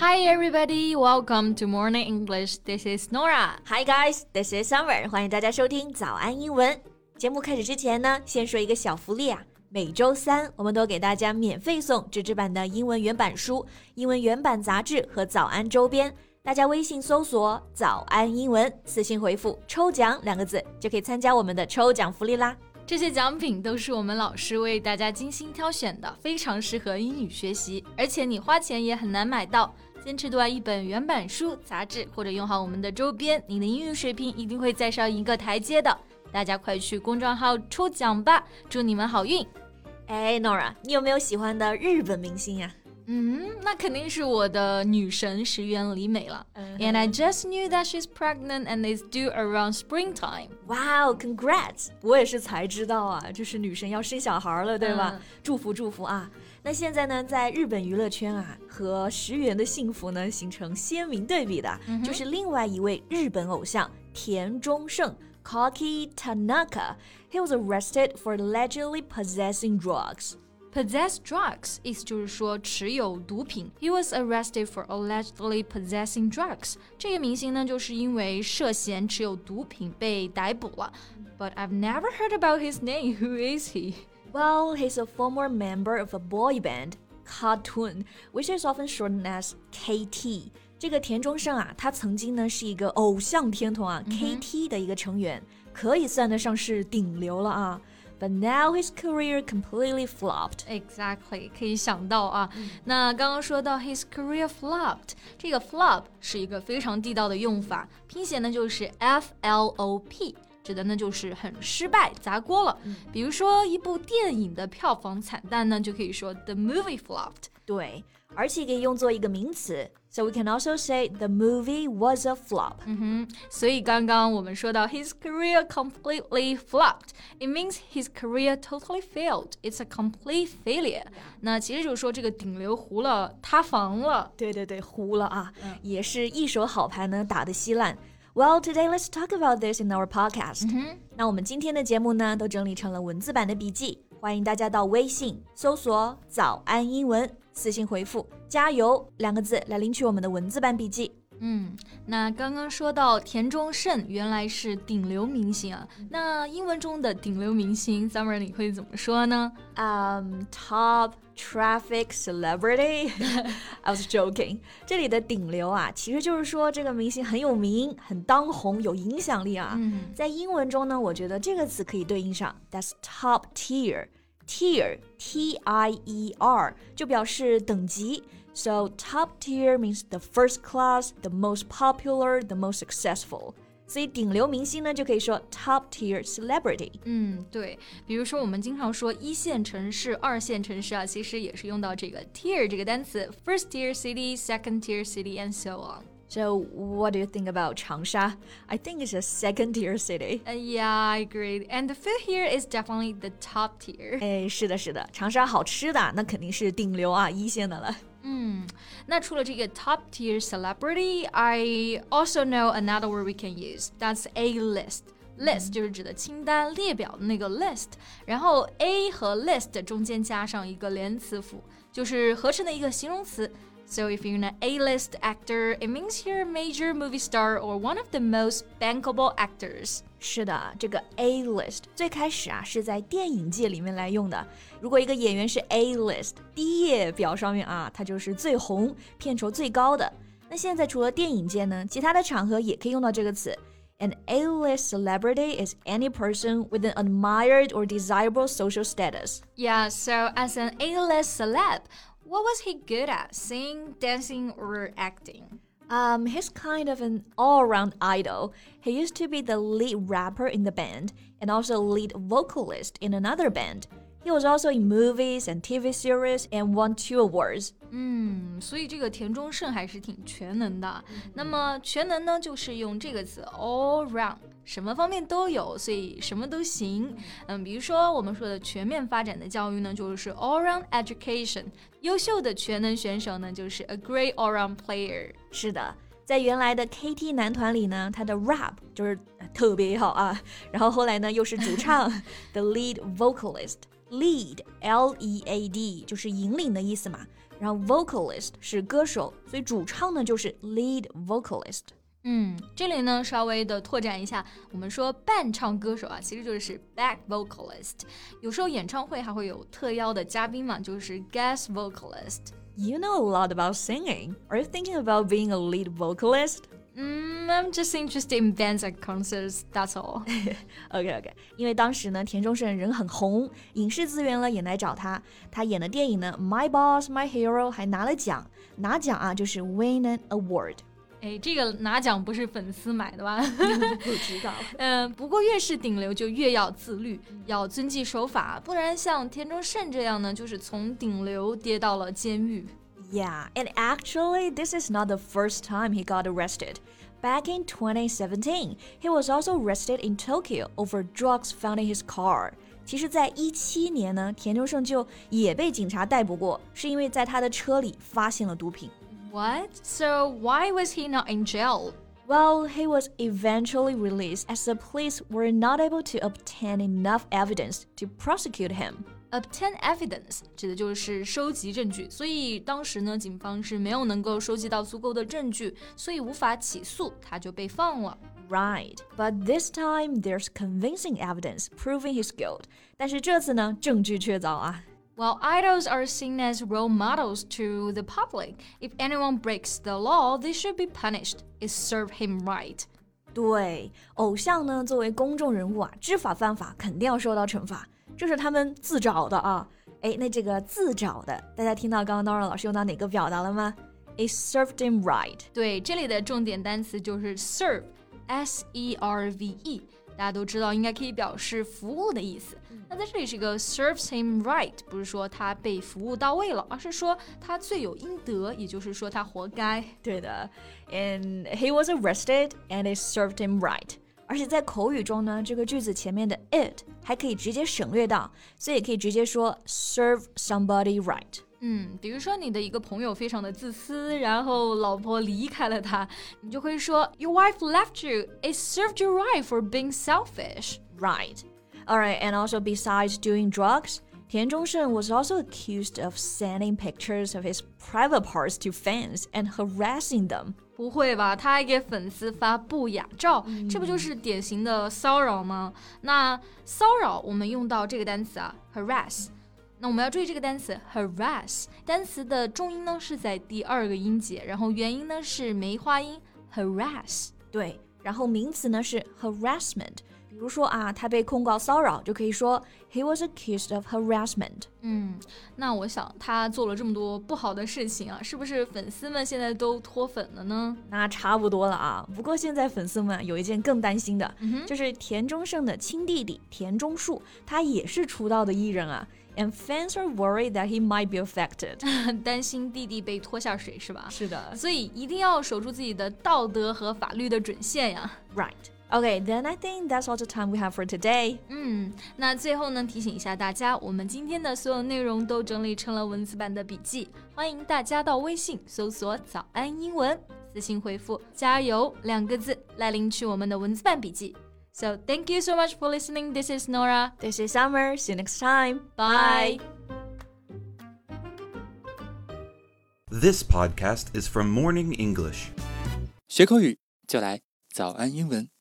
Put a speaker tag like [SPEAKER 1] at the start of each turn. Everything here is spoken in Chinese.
[SPEAKER 1] Hi everybody, welcome to Morning English. This is Nora.
[SPEAKER 2] Hi guys, this is Summer. 欢迎大家收听早安英文。节目开始之前呢，先说一个小福利啊。每周三，我们都给大家免费送纸质版的英文原版书、英文原版杂志和早安周边。大家微信搜索“早安英文”，私信回复“抽奖”两个字，就可以参加我们的抽奖福利啦。
[SPEAKER 1] 这些奖品都是我们老师为大家精心挑选的，非常适合英语学习，而且你花钱也很难买到。坚持读完一本原版书、杂志，或者用好我们的周边，你的英语水平一定会再上一个台阶的。大家快去公众号抽奖吧，祝你们好运！
[SPEAKER 2] 哎，Nora，你有没有喜欢的日本明星呀？
[SPEAKER 1] 嗯，那肯定是我的女神石原里美了。And I just knew that she's pregnant and is due around springtime.
[SPEAKER 2] Wow, congrats！我也是才知道啊，就是女神要生小孩了，对吧？祝福祝福啊！那现在呢，在日本娱乐圈啊，和石原的幸福呢形成鲜明对比的，就是另外一位日本偶像田中胜 （Koki Tanaka）。He was arrested for allegedly possessing drugs.
[SPEAKER 1] Possess drugs 意思就是说持有毒品。He was arrested for allegedly possessing drugs。这个明星呢，就是因为涉嫌持有毒品被逮捕了。But I've never heard about his name. Who is he?
[SPEAKER 2] Well, he's a former member of a boy band, KAT-TUN, which is often shortened as KT. 这个田中胜啊，他曾经呢是一个偶像天团啊、mm hmm. KT 的一个成员，可以算得上是顶流了啊。 But now his career completely flopped.
[SPEAKER 1] Exactly，可以想到啊。嗯、那刚刚说到 his career flopped，这个 flop 是一个非常地道的用法，拼写呢就是 F L O P。指的呢就是很失败、砸锅了。嗯、比如说一部电影的票房惨淡呢，就可以说 the movie flopped。
[SPEAKER 2] 对，而且可以用作一个名词。So we can also say the movie was a flop.
[SPEAKER 1] 嗯哼，所以刚刚我们说到 his career completely flopped. It means his career totally failed. It's a complete failure. 那其实就是说这个顶流糊了，塌房了。
[SPEAKER 2] 对对对，糊了啊，也是一手好牌呢打得稀烂。Well, today let's talk about this in our podcast. 那我们今天的节目呢，都整理成了文字版的笔记， 欢迎大家到微信搜索“早安英文”，私信回复“加油”两个字来领取我们的文字版笔记。
[SPEAKER 1] 嗯，那刚刚说到田中胜原来是顶流明星啊，那英文中的顶流明星，Summer 你会怎么说呢
[SPEAKER 2] ？Um, top traffic celebrity. I was joking. 这里的顶流啊，其实就是说这个明星很有名、很当红、有影响力啊。嗯、在英文中呢，我觉得这个词可以对应上，That's top tier. Tier, T-I-E-R，就表示等级。So top tier means the first class, the most popular, the most successful. 所以顶流明星呢，就可以说 top tier celebrity。
[SPEAKER 1] 嗯，对，比如说我们经常说一线城市、二线城市啊，其实也是用到这个 tier 这个单词，first tier city, second tier city, and so on.
[SPEAKER 2] So, what do you think about Changsha? I think it's a second tier city.
[SPEAKER 1] Uh, yeah, I agree. And the food here is definitely the top tier.
[SPEAKER 2] 哎，是的，是的，长沙好吃的那肯定是顶流啊，一线的了。
[SPEAKER 1] 嗯，那除了这个 top tier celebrity, I also know another word we can use. That's a list. List 就是指的清单、列表的那个 list，然后 a 和 list 中间加上一个连词符，就是合成的一个形容词。So if you're an A-list actor, it means you're a major movie star or one of the most bankable actors.
[SPEAKER 2] 是的，这个 A-list 最开始啊是在电影界里面来用的。如果一个演员是 A-list，第一页表上面啊，他就是最红、片酬最高的。那现在除了电影界呢，其他的场合也可以用到这个词。An A-list celebrity is any person with an admired or desirable social status.
[SPEAKER 1] Yeah, so as an A-list celeb, what was he good at? Singing, dancing, or acting?
[SPEAKER 2] Um, he's kind of an all-around idol. He used to be the lead rapper in the band and also lead vocalist in another band. He was also in movies and TV series and won two awards.
[SPEAKER 1] 嗯，所以这个田中胜还是挺全能的。那么全能呢，就是用这个词 all round， 什么方面都有，所以什么都行。嗯，比如说我们说的全面发展的教育呢，就是 all round education。优秀的全能选手呢，就是 a great all round player。
[SPEAKER 2] 是的。在原来的 KT 男团里呢，他的 rap 就是特别好啊。然后后来呢，又是主唱，the lead vocalist。lead L E A D 就是引领的意思嘛。然后 vocalist 是歌手，所以主唱呢就是 lead vocalist。
[SPEAKER 1] 嗯，这里呢稍微的拓展一下，我们说伴唱歌手啊，其实就是 back vocalist。有时候演唱会还会有特邀的嘉宾嘛，就是 guest
[SPEAKER 2] vocalist。You know a lot about singing. Are you thinking about being a lead vocalist?
[SPEAKER 1] Mm, I'm just interested in bands and concerts. That's all.
[SPEAKER 2] OK OK，因为当时呢，田中胜人很红，影视资源呢也来找他。他演的电影呢，《My Boss My Hero》还拿了奖，拿奖啊就是 win an award。
[SPEAKER 1] 哎，这个拿奖不是粉丝买的吧？
[SPEAKER 2] 不知道。
[SPEAKER 1] 嗯，不过越是顶流就越要自律，要遵纪守法，不然像田中胜这样呢，就是从顶流跌到了监狱。
[SPEAKER 2] Yeah, and actually, this is not the first time he got arrested. Back in 2017, he was also arrested in Tokyo over drugs found in his car. 其实，在一七年呢，田中胜就也被警察逮捕过，是因为在他的车里发现了毒品。
[SPEAKER 1] What? So why was he not in jail?
[SPEAKER 2] Well, he was eventually released as the police were not able to obtain enough evidence to prosecute him.
[SPEAKER 1] Obtain evidence 指的就是收集证据，所以当时呢，警方是没有能够收集到足够的证据，所以无法起诉，他就被放了。
[SPEAKER 2] Right, but this time there's convincing evidence proving his guilt. 但是这次呢，证据确凿啊。
[SPEAKER 1] Well, idols are seen as role models to the public. If anyone breaks the law, they should be punished. It served him right.
[SPEAKER 2] 对，偶像呢，作为公众人物啊，知法犯法，肯定要受到惩罚。这是他们自找的啊！哎，那这个自找的，大家听到刚刚 Nora 老师用到哪个表达了吗？It served him right。
[SPEAKER 1] 对，这里的重点单词就是 serve，s e r v e， 大家都知道应该可以表示服务的意思。那在这里是一个 serves him right，不是说他被服务到位了，而是说他罪有应得，也就是说他活该。
[SPEAKER 2] 对的，and he was arrested and it served him right。而且在口语中呢，这个句子前面的 it 还可以直接省略掉，所以也可以直接说 serve somebody right。
[SPEAKER 1] 嗯，比如说你的一个朋友非常的自私，然后老婆离开了他，你就会说 Your wife left you. It served you right for being selfish.
[SPEAKER 2] Right. All right. And also besides doing drugs. 田中胜 was also accused of sending pictures of his private parts to fans and harassing them.
[SPEAKER 1] 不会吧？他还给粉丝发不雅照，这不就是典型的骚扰吗？那骚扰我们用到这个单词啊，harass。那我们要注意这个单词 harass，单词的重音呢是在第二个音节，然后元音呢是梅花音 harass。
[SPEAKER 2] 对，然后名词呢是 harassment。比如说啊，他被控告骚扰，就可以说 he was accused of harassment。
[SPEAKER 1] 嗯，那我想他做了这么多不好的事情啊，是不是粉丝们现在都脱粉了呢？
[SPEAKER 2] 那差不多了啊。不过现在粉丝们有一件更担心的，就是田中胜的亲弟弟田中树，他也是出道的艺人啊。And fans are worried that he might be affected，
[SPEAKER 1] 担心弟弟被拖下水是吧？
[SPEAKER 2] 是的，
[SPEAKER 1] 所以一定要守住自己的道德和法律的准线呀。
[SPEAKER 2] Right。Okay, then I think that's all the time we have for today.
[SPEAKER 1] 嗯，那最后呢，提醒一下大家，我们今天的所有内容都整理成了文字版的笔记，欢迎大家到微信搜索“早安英文”，私信回复“加油”两个字来领取我们的文字版笔记。So thank you so much for listening. This is Nora.
[SPEAKER 2] This is Summer. See you next time.
[SPEAKER 1] Bye.
[SPEAKER 3] This podcast is from Morning English.
[SPEAKER 4] 学口语就来早安英文。